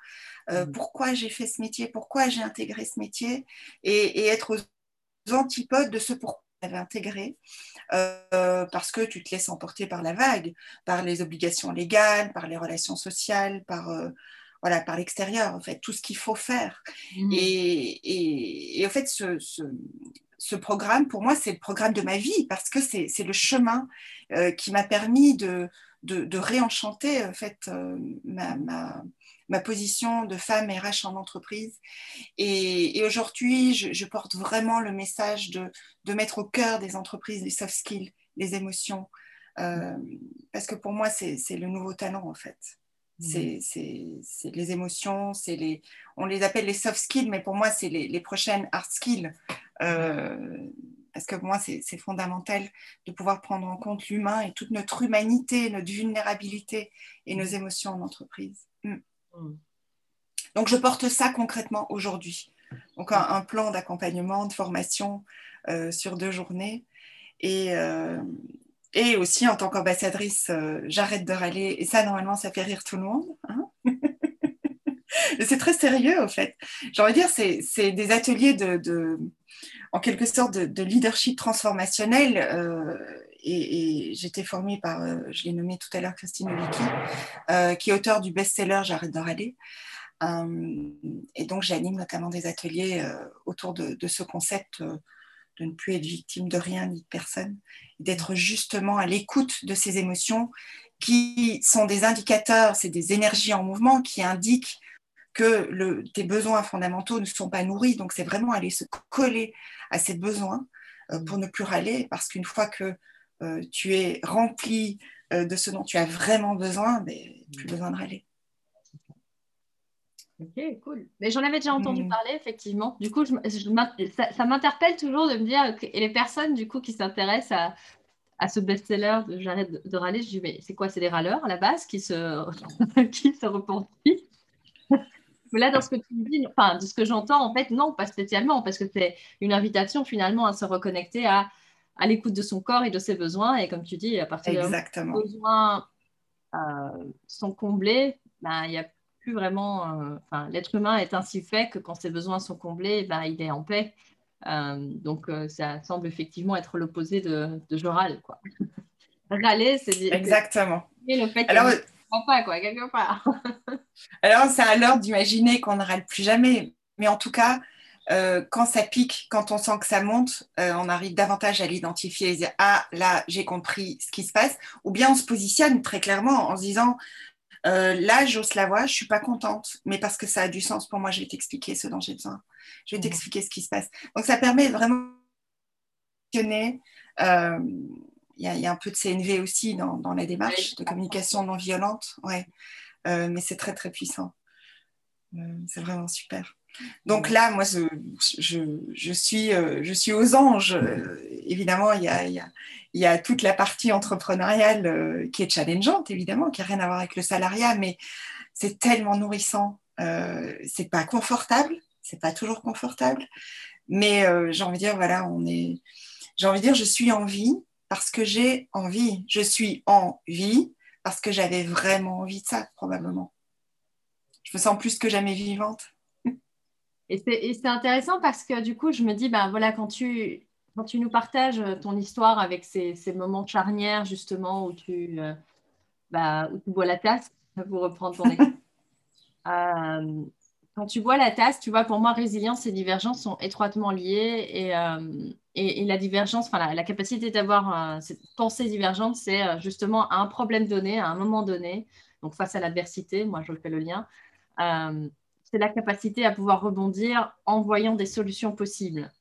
mmh. pourquoi j'ai fait ce métier, pourquoi j'ai intégré ce métier et, et être aux antipodes de ce pourquoi intégré euh, parce que tu te laisses emporter par la vague, par les obligations légales, par les relations sociales, par, euh, voilà, par l'extérieur, en fait, tout ce qu'il faut faire. Mmh. Et, et, et, en fait, ce, ce, programme, pour moi, c'est le programme de ma vie parce que c'est le chemin euh, qui m'a permis de, réenchanter en fait, ma, position de femme RH en entreprise. Et, aujourd'hui, je, porte vraiment le message de, de, mettre au cœur des entreprises les soft skills, les émotions, euh, parce que pour moi, c'est le nouveau talent en fait. Mmh. C'est les émotions, c'est les, on les appelle les soft skills, mais pour moi, c'est les, les, prochaines hard skills. Euh, parce que pour moi, c'est fondamental de pouvoir prendre en compte l'humain et toute notre humanité, notre vulnérabilité et nos mmh. émotions en entreprise. Mmh. Donc, je porte ça concrètement aujourd'hui. Donc, un, plan d'accompagnement, de formation euh, sur deux journées. Et, euh, et aussi, en tant qu'ambassadrice, euh, j'arrête de râler. Et ça, normalement, ça fait rire tout le monde. Hein. c'est très sérieux, en fait. J'ai envie de dire, c'est des ateliers de, en quelque sorte, de, leadership transformationnel. et, j'étais formée par, je l'ai nommé tout à l'heure, Christine Olicki, qui est auteur du best-seller J'arrête de râler. Euh, et donc, j'anime notamment des ateliers euh, autour de, ce concept euh, de ne plus être victime de rien ni de personne, d'être justement à l'écoute de ces émotions qui sont des indicateurs, c'est des énergies en mouvement qui indiquent que le, tes besoins fondamentaux ne sont pas nourris. Donc, c'est vraiment aller se coller à ces besoins pour ne plus râler, parce qu'une fois que tu es rempli de ce dont tu as vraiment besoin, ben, plus besoin de râler.
Ok, cool. Mais j'en avais déjà entendu mm. parler, effectivement. Du coup, je, ça, m'interpelle toujours de me dire, et les personnes, du coup, qui s'intéressent à, à, ce best-seller de J'arrête de, râler, je dis, mais c'est quoi C'est des râleurs, à la base, qui se, qui se repentissent Mais là, dans ce que tu dis, enfin, de ce que j'entends, en fait, non, pas spécialement, parce que c'est une invitation, finalement, à se reconnecter à, à l'écoute de son corps et de ses besoins. Et comme tu dis, à partir
de
les besoins euh, sont comblés, ben, il y a vraiment. Euh, enfin, l'être humain est ainsi fait que quand ses besoins sont comblés, ben, il est en paix. Euh, donc, euh, ça semble effectivement être l'opposé de, de je râle, quoi. Râler, c'est
Exactement.
le fait alors, pas, quoi, quelque part.
alors, c'est à l'heure d'imaginer qu'on ne râle plus jamais. Mais en tout cas, quand ça pique, quand on sent que ça monte, on arrive davantage à l'identifier et dire Ah, là, j'ai compris ce qui se passe. Ou bien on se positionne très clairement en se disant Euh, là, j'ose la voix, je suis pas contente, mais parce que ça a du sens pour moi, je vais t'expliquer ce dont j'ai besoin. Je vais t'expliquer ce qui se passe. Donc, ça permet vraiment de euh, il y, a un peu de CNV aussi dans, la démarche de communication non violente, ouais. Euh, mais c'est très très puissant. c'est vraiment super. Donc là, moi, je, je, suis, je suis aux anges. évidemment, il y a, y, a, y a, toute la partie entrepreneuriale qui est challengeante, évidemment, qui n'a rien à voir avec le salariat, mais c'est tellement nourrissant. Euh, c'est pas confortable, c'est pas toujours confortable, mais j'ai envie de dire, voilà, on est. J'ai envie de dire, je suis en vie parce que j'ai envie. Je suis en vie parce que j'avais vraiment envie de ça, probablement. Je me sens plus que jamais vivante.
Et c'est intéressant parce que du coup, je me dis, ben voilà, quand tu, quand tu nous partages ton histoire avec ces, ces moments charnières, justement, où tu, euh, bah, où tu bois la tasse, pour reprendre ton exemple. euh, quand tu bois la tasse, tu vois, pour moi, résilience et divergence sont étroitement liées. Et, euh, et, la divergence, enfin, la, capacité d'avoir cette pensée divergente, c'est euh, justement à un problème donné, à un moment donné, donc face à l'adversité, moi, je fais le lien. C'est la capacité à pouvoir rebondir en voyant des solutions possibles.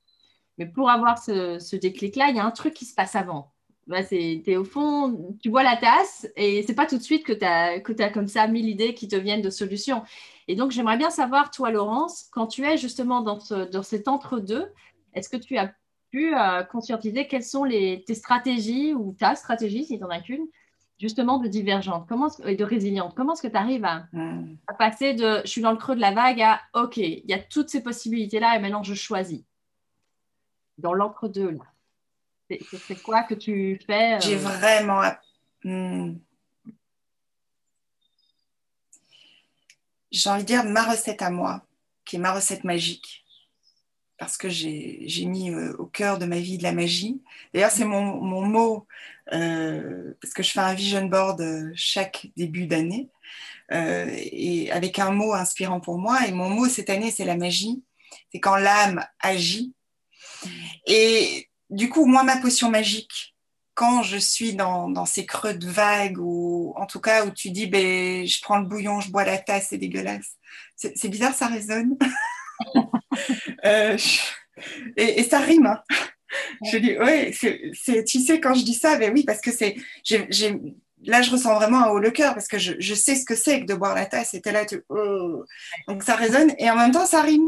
Mais pour avoir ce, déclic-là, il y a un truc qui se passe avant. Bah, es au fond, tu vois la tasse et c'est pas tout de suite que tu as, comme ça mille idées qui te viennent de solutions. Et donc, j'aimerais bien savoir, toi, Laurence, quand tu es justement dans, dans cet entre-deux, est-ce que tu as pu euh, conscientiser quelles sont les, tes stratégies ou ta stratégie, si tu en as qu'une, justement de divergente comment, et de résiliente. Comment est-ce que tu arrives hmm. à, passer de je suis dans le creux de la vague à OK, il y a toutes ces possibilités-là et maintenant je choisis Dans l'entre-deux, là. C'est quoi que tu fais
euh? J'ai vraiment. Hmm. J'ai envie de dire ma recette à moi, qui est ma recette magique parce que j'ai mis euh, au cœur de ma vie de la magie. D'ailleurs, c'est mon, mot, parce que je fais un vision board euh, chaque début d'année, et avec un mot inspirant pour moi. Et mon mot cette année, c'est la magie. C'est quand l'âme agit. Et du coup, moi, ma potion magique, quand je suis dans, ces creux de vague, ou en tout cas où tu dis, ben, je prends le bouillon, je bois la tasse, c'est dégueulasse. C'est bizarre, ça résonne. Euh, et, ça rime. Hein. Je dis, oui, c'est, tu sais, quand je dis ça, ben oui, parce que c'est, là, je ressens vraiment un haut le cœur parce que je, sais ce que c'est que de boire la tasse. Et là, tu, oh. donc ça résonne et en même temps, ça rime.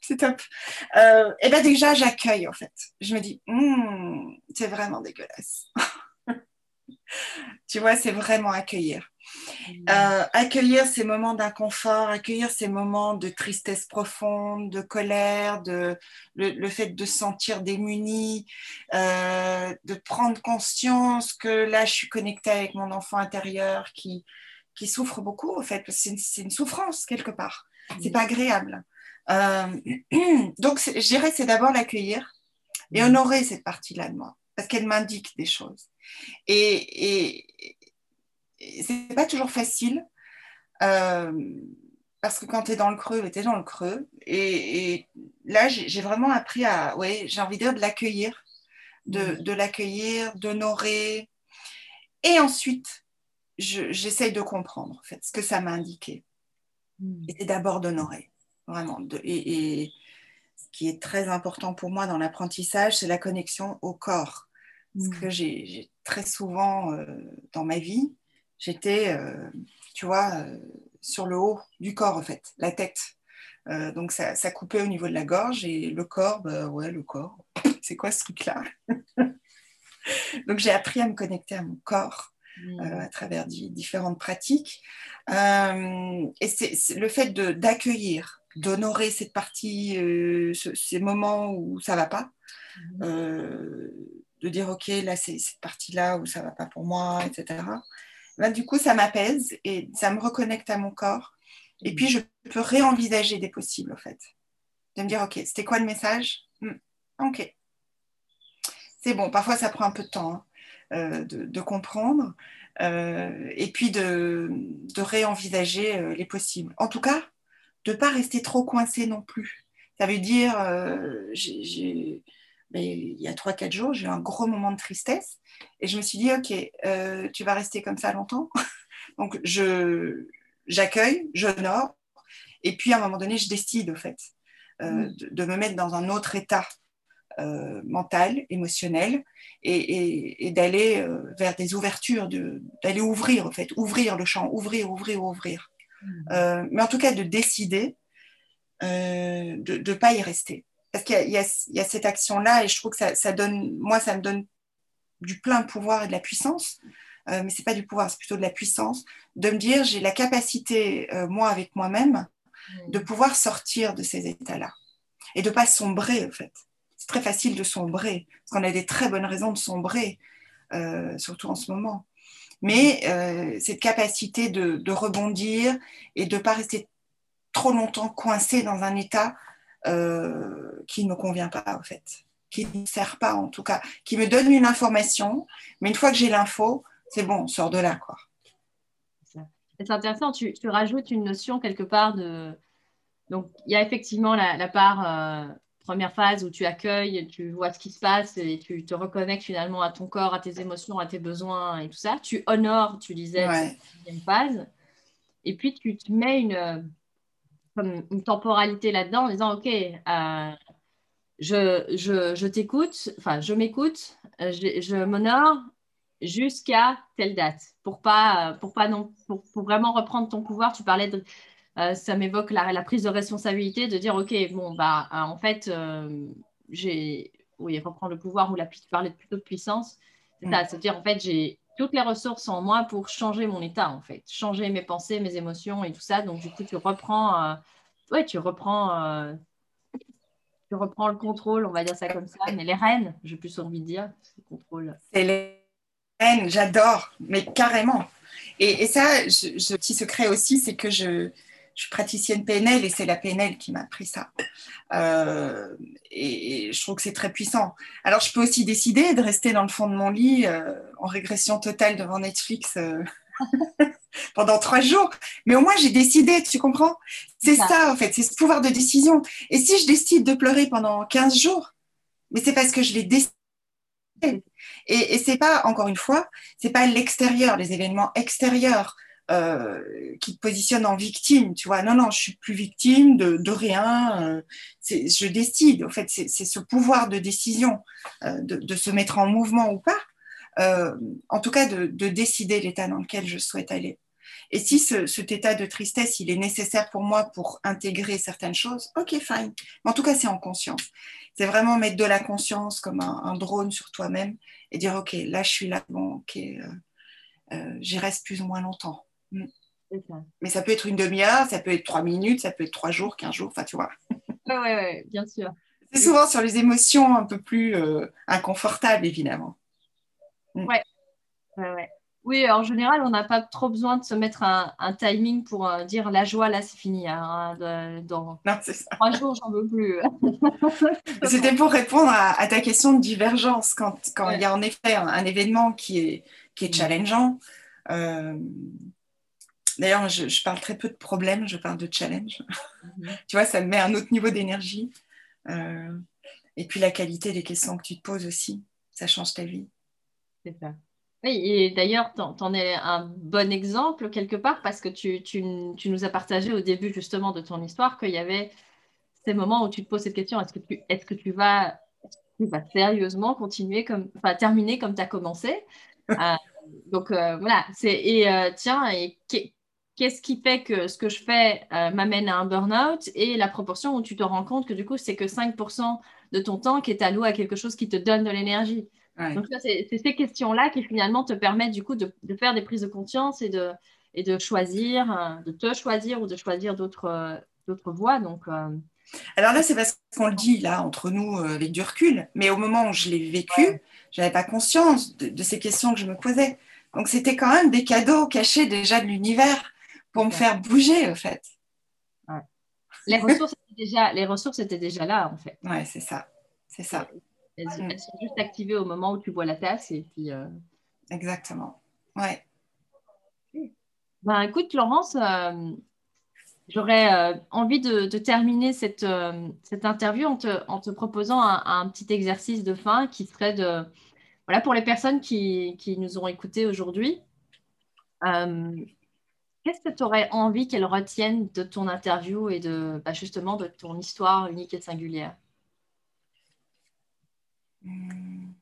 C'est top. Euh, et bien déjà, j'accueille en fait. Je me dis, hmm, c'est vraiment dégueulasse. tu vois, c'est vraiment accueillir. Euh, accueillir ces moments d'inconfort, accueillir ces moments de tristesse profonde, de colère, de, le, fait de se sentir démuni, euh, de prendre conscience que là, je suis connectée avec mon enfant intérieur qui, qui souffre beaucoup, en fait, c'est une, souffrance quelque part. C'est pas agréable. Euh, donc, je dirais, c'est d'abord l'accueillir et honorer cette partie-là de moi, parce qu'elle m'indique des choses. Et, et, c'est pas toujours facile. Euh, parce que quand tu es dans le creux, tu es dans le creux. Et, là, j'ai vraiment appris à, ouais, j'ai envie de dire, de l'accueillir, de, mm. l'accueillir, d'honorer. Et ensuite, j'essaye de comprendre, en fait, ce que ça m'a indiqué. Mm. Et c'est d'abord d'honorer, vraiment. et, ce qui est très important pour moi dans l'apprentissage, c'est la connexion au corps. Parce mm. que j'ai très souvent euh, dans ma vie, j'étais, euh, tu vois, euh, sur le haut du corps, en fait, la tête. Euh, donc ça, ça, coupait au niveau de la gorge et le corps, bah, ouais, le corps, c'est quoi ce truc-là? Donc j'ai appris à me connecter à mon corps mmh. à travers différentes pratiques. et c'est le fait d'accueillir, d'honorer cette partie, ces moments où ça va pas, mmh. de dire ok, là c'est cette partie-là où ça va pas pour moi, etc du coup, ça m'apaise et ça me reconnecte à mon corps. Et puis, je peux réenvisager des possibles, en fait. De me dire, OK, c'était quoi le message? Hmm, OK. C'est bon, parfois, ça prend un peu de temps hein, euh, de, comprendre. Euh, et puis, de, réenvisager euh, les possibles. En tout cas, de ne pas rester trop coincé non plus. Ça veut dire, j'ai il y a 3-4 jours, j'ai eu un gros moment de tristesse et je me suis dit, OK, euh, tu vas rester comme ça longtemps Donc, je, j'accueille, j'honore, et puis à un moment donné, je décide, au fait, euh, mm. de, me mettre dans un autre état euh, mental, émotionnel, et, d'aller vers des ouvertures, d'aller ouvrir, en fait, ouvrir le champ, ouvrir, ouvrir, ouvrir. Mm. mais en tout cas, de décider de ne pas y rester. Parce qu'il y, a cette action-là, et je trouve que ça, ça, donne, moi, ça me donne du plein pouvoir et de la puissance euh, mais c'est pas du pouvoir, c'est plutôt de la puissance, de me dire j'ai la capacité, euh, moi avec moi-même, mm. de pouvoir sortir de ces états-là et de pas sombrer en fait. C'est très facile de sombrer, parce qu'on a des très bonnes raisons de sombrer, euh, surtout en ce moment. Mais cette capacité de, de, rebondir et de ne pas rester trop longtemps coincé dans un état qui ne me convient pas en fait, qui ne sert pas en tout cas, qui me donne une information, mais une fois que j'ai l'info, c'est bon, on sort de là. quoi.
C'est intéressant, tu, rajoutes une notion quelque part de... Donc, il y a effectivement la, part, euh, première phase où tu accueilles, tu vois ce qui se passe et tu te reconnectes finalement à ton corps, à tes émotions, à tes besoins et tout ça. Tu honores, tu disais, la deuxième phase. Et puis, tu te mets une, une temporalité là-dedans en disant, OK, euh, je, je t'écoute, enfin, je m'écoute, euh, je, je m'honore, jusqu'à telle date. Pour pas pour pas non pour, vraiment reprendre ton pouvoir tu parlais de euh, ça m'évoque la, la, prise de responsabilité de dire ok bon bah en fait euh, j'ai oui reprendre le pouvoir ou la tu parlais plutôt de puissance. C'est ça c'est dire en fait j'ai toutes les ressources en moi pour changer mon état en fait. Changer mes pensées mes émotions et tout ça. Donc du coup tu reprends ouais tu reprends tu reprends le contrôle on va dire ça comme ça. Mais les rênes j'ai plus envie de dire
le contrôle. C'est les j'adore, mais carrément. Et, ça, je, petit secret aussi, c'est que je, je suis praticienne PNL et c'est la PNL qui m'a appris ça. Euh, et, je trouve que c'est très puissant. Alors, je peux aussi décider de rester dans le fond de mon lit euh, en régression totale devant Netflix euh, pendant trois jours. Mais au moins, j'ai décidé, tu comprends? C'est ça. en fait, c'est ce pouvoir de décision. Et si je décide de pleurer pendant 15 jours, mais c'est parce que je l'ai décidé et, et c'est pas, encore une fois, c'est pas l'extérieur, les événements extérieurs euh, qui te positionnent en victime, tu vois. Non, non, je suis plus victime de, rien. Euh, je décide. En fait, c'est ce pouvoir de décision, euh, de, se mettre en mouvement ou pas. En tout cas, de, de décider l'état dans lequel je souhaite aller. Et si ce, cet état de tristesse, il est nécessaire pour moi pour intégrer certaines choses, ok, fine. Mais en tout cas, c'est en conscience. C'est vraiment mettre de la conscience comme un, drone sur toi-même et dire, ok, là, je suis là, bon, ok, j'y reste plus ou moins longtemps. Mm. Mais ça peut être une demi-heure, ça peut être trois minutes, ça peut être trois jours, quinze jours, enfin, tu vois.
Oui, ouais, bien sûr.
C'est souvent sur les émotions un peu plus euh, inconfortables, évidemment.
Mm. Ouais. Ouais, ouais. Oui, en général, on n'a pas trop besoin de se mettre un, timing pour euh, dire la joie, là, c'est fini. Hein, dans trois jours, j'en veux plus.
C'était pour répondre à, ta question de divergence. Quand, il y a en effet un, événement qui est, qui est mm. challengeant, euh, d'ailleurs, je, parle très peu de problèmes, je parle de challenge. Mm-hmm. tu vois, ça me met un autre niveau d'énergie. Euh, et puis la qualité des questions que tu te poses aussi, ça change ta vie.
C'est ça. Oui, et d'ailleurs, tu en, es un bon exemple quelque part parce que tu, nous as partagé au début justement de ton histoire qu'il y avait ces moments où tu te poses cette question, est-ce que tu, est que tu, vas, sérieusement continuer comme, enfin, terminer comme tu as commencé? Euh, Donc euh, voilà, c'est, et euh, tiens, et qu'est-ce qui fait que ce que je fais m'amène à un burn-out? Et la proportion où tu te rends compte que du coup, c'est que 5% de ton temps qui est alloué à quelque chose qui te donne de l'énergie. Donc, c'est ces questions-là qui finalement te permettent du coup de, faire des prises de conscience et de, et de choisir, euh, de te choisir ou de choisir d'autres euh, voies. Donc, euh,
Alors là, c'est parce qu'on le dit là entre nous avec du recul, mais au moment où je l'ai vécu, je n'avais pas conscience de, ces questions que je me posais. Donc c'était quand même des cadeaux cachés déjà de l'univers pour me faire bouger, en fait.
Les ressources étaient déjà, les ressources étaient déjà là, en fait.
Ouais, c'est ça, c'est ça.
Elles, sont juste activées au moment où tu bois la tasse et puis. Euh,
Exactement. Ouais.
Ben, écoute, Laurence, euh, j'aurais euh, envie de, terminer cette, cette interview en te, en te proposant un, petit exercice de fin qui serait de. Voilà, pour les personnes qui, qui nous ont écoutés aujourd'hui, qu'est-ce que tu aurais envie qu'elle retienne de ton interview et de bah, justement de ton histoire unique et singulière? Hmm.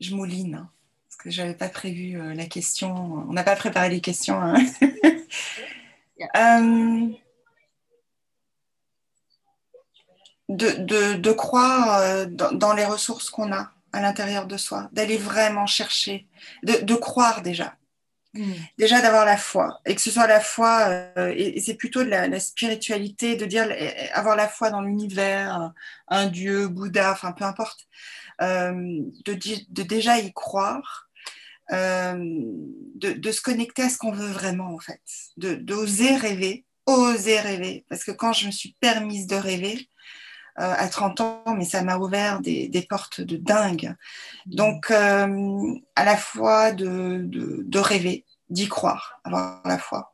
Je mouline, hein, parce que je n'avais pas prévu euh, la question. On n'a pas préparé les questions. Hein. Euh, de, croire euh, dans les ressources qu'on a à l'intérieur de soi, d'aller vraiment chercher, de, croire déjà. Hmm. Déjà d'avoir la foi, et que ce soit la foi, euh, et, c'est plutôt de la, spiritualité, de dire avoir la foi dans l'univers, un, Dieu, Bouddha, enfin peu importe, euh, de, de, déjà y croire, euh, de, se connecter à ce qu'on veut vraiment en fait, d'oser rêver, oser rêver, parce que quand je me suis permise de rêver, à 30 ans, mais ça m'a ouvert des, portes de dingue. Donc, euh, à la fois de, rêver, d'y croire, avoir la foi,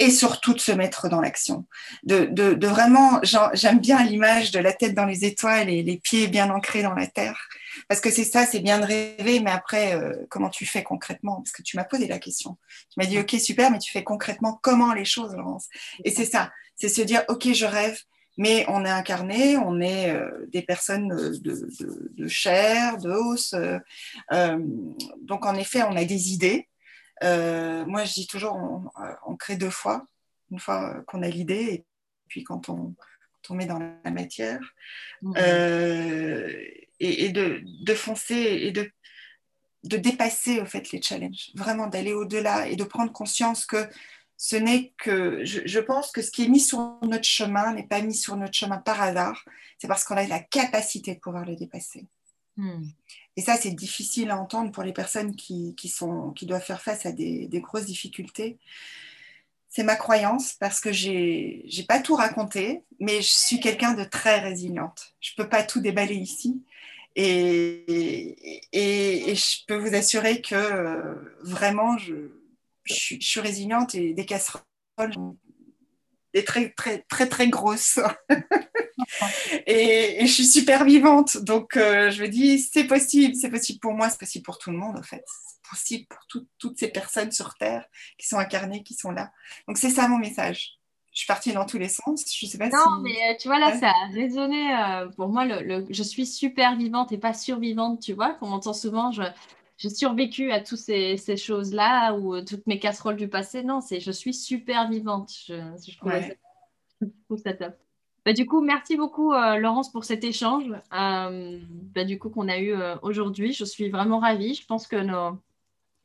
et surtout de se mettre dans l'action. De, vraiment, j'aime bien l'image de la tête dans les étoiles et les pieds bien ancrés dans la terre. Parce que c'est ça, c'est bien de rêver, mais après, euh, comment tu fais concrètement? Parce que tu m'as posé la question. Tu m'as dit, OK, super, mais tu fais concrètement comment les choses, Laurence Et c'est ça, c'est se dire, OK, je rêve, mais on est incarné, on est euh, des personnes de, chair, de os. Euh, euh, donc en effet, on a des idées. moi, je dis toujours, on, crée deux fois. Une fois qu'on a l'idée et puis quand on, met dans la matière. Mmh. et, de, foncer et de, de dépasser au fait les challenges, vraiment d'aller au-delà et de prendre conscience que ce n'est que, je, pense que ce qui est mis sur notre chemin n'est pas mis sur notre chemin par hasard, c'est parce qu'on a la capacité de pouvoir le dépasser. Hmm. Et ça, c'est difficile à entendre pour les personnes qui, sont, qui doivent faire face à des, grosses difficultés. C'est ma croyance parce que j'ai n'ai pas tout raconté, mais je suis quelqu'un de très résiliente. Je ne peux pas tout déballer ici. Et, et, et, je peux vous assurer que euh, vraiment, je, je, suis résiliente et des casseroles, des très, très, très, très grosses. et, je suis super vivante. Donc, euh, je me dis, c'est possible, c'est possible pour moi, c'est possible pour tout le monde, en fait. C'est possible pour toutes ces personnes sur Terre qui sont incarnées, qui sont là. Donc, c'est ça mon message. Je suis partie dans tous les sens. Je sais pas
non, mais euh, tu vois, là, ça a résonné. Euh, pour moi, le, je suis super vivante et pas survivante, tu vois. Qu'on entend souvent, je, j'ai survécu à toutes ces, choses-là ou euh, toutes mes casseroles du passé. Non, c'est je suis super vivante. Je, trouve, ça, top. Bah, du coup, merci beaucoup, euh, Laurence, pour cet échange euh, bah, du coup, qu'on a eu aujourd'hui. Je suis vraiment ravie. Je pense que nos,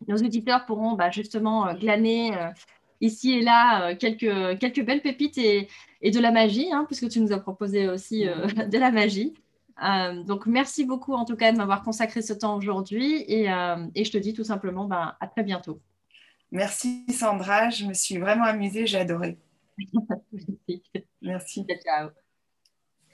nos auditeurs pourront bah, justement glaner ici et là quelques, quelques belles pépites et, et de la magie, hein, puisque tu nous as proposé aussi de la magie. Euh, donc, merci beaucoup en tout cas de m'avoir consacré ce temps aujourd'hui et, euh, et, je te dis tout simplement ben, à très bientôt.
Merci Sandra, je me suis vraiment amusée, j'ai adoré. merci.
Ciao.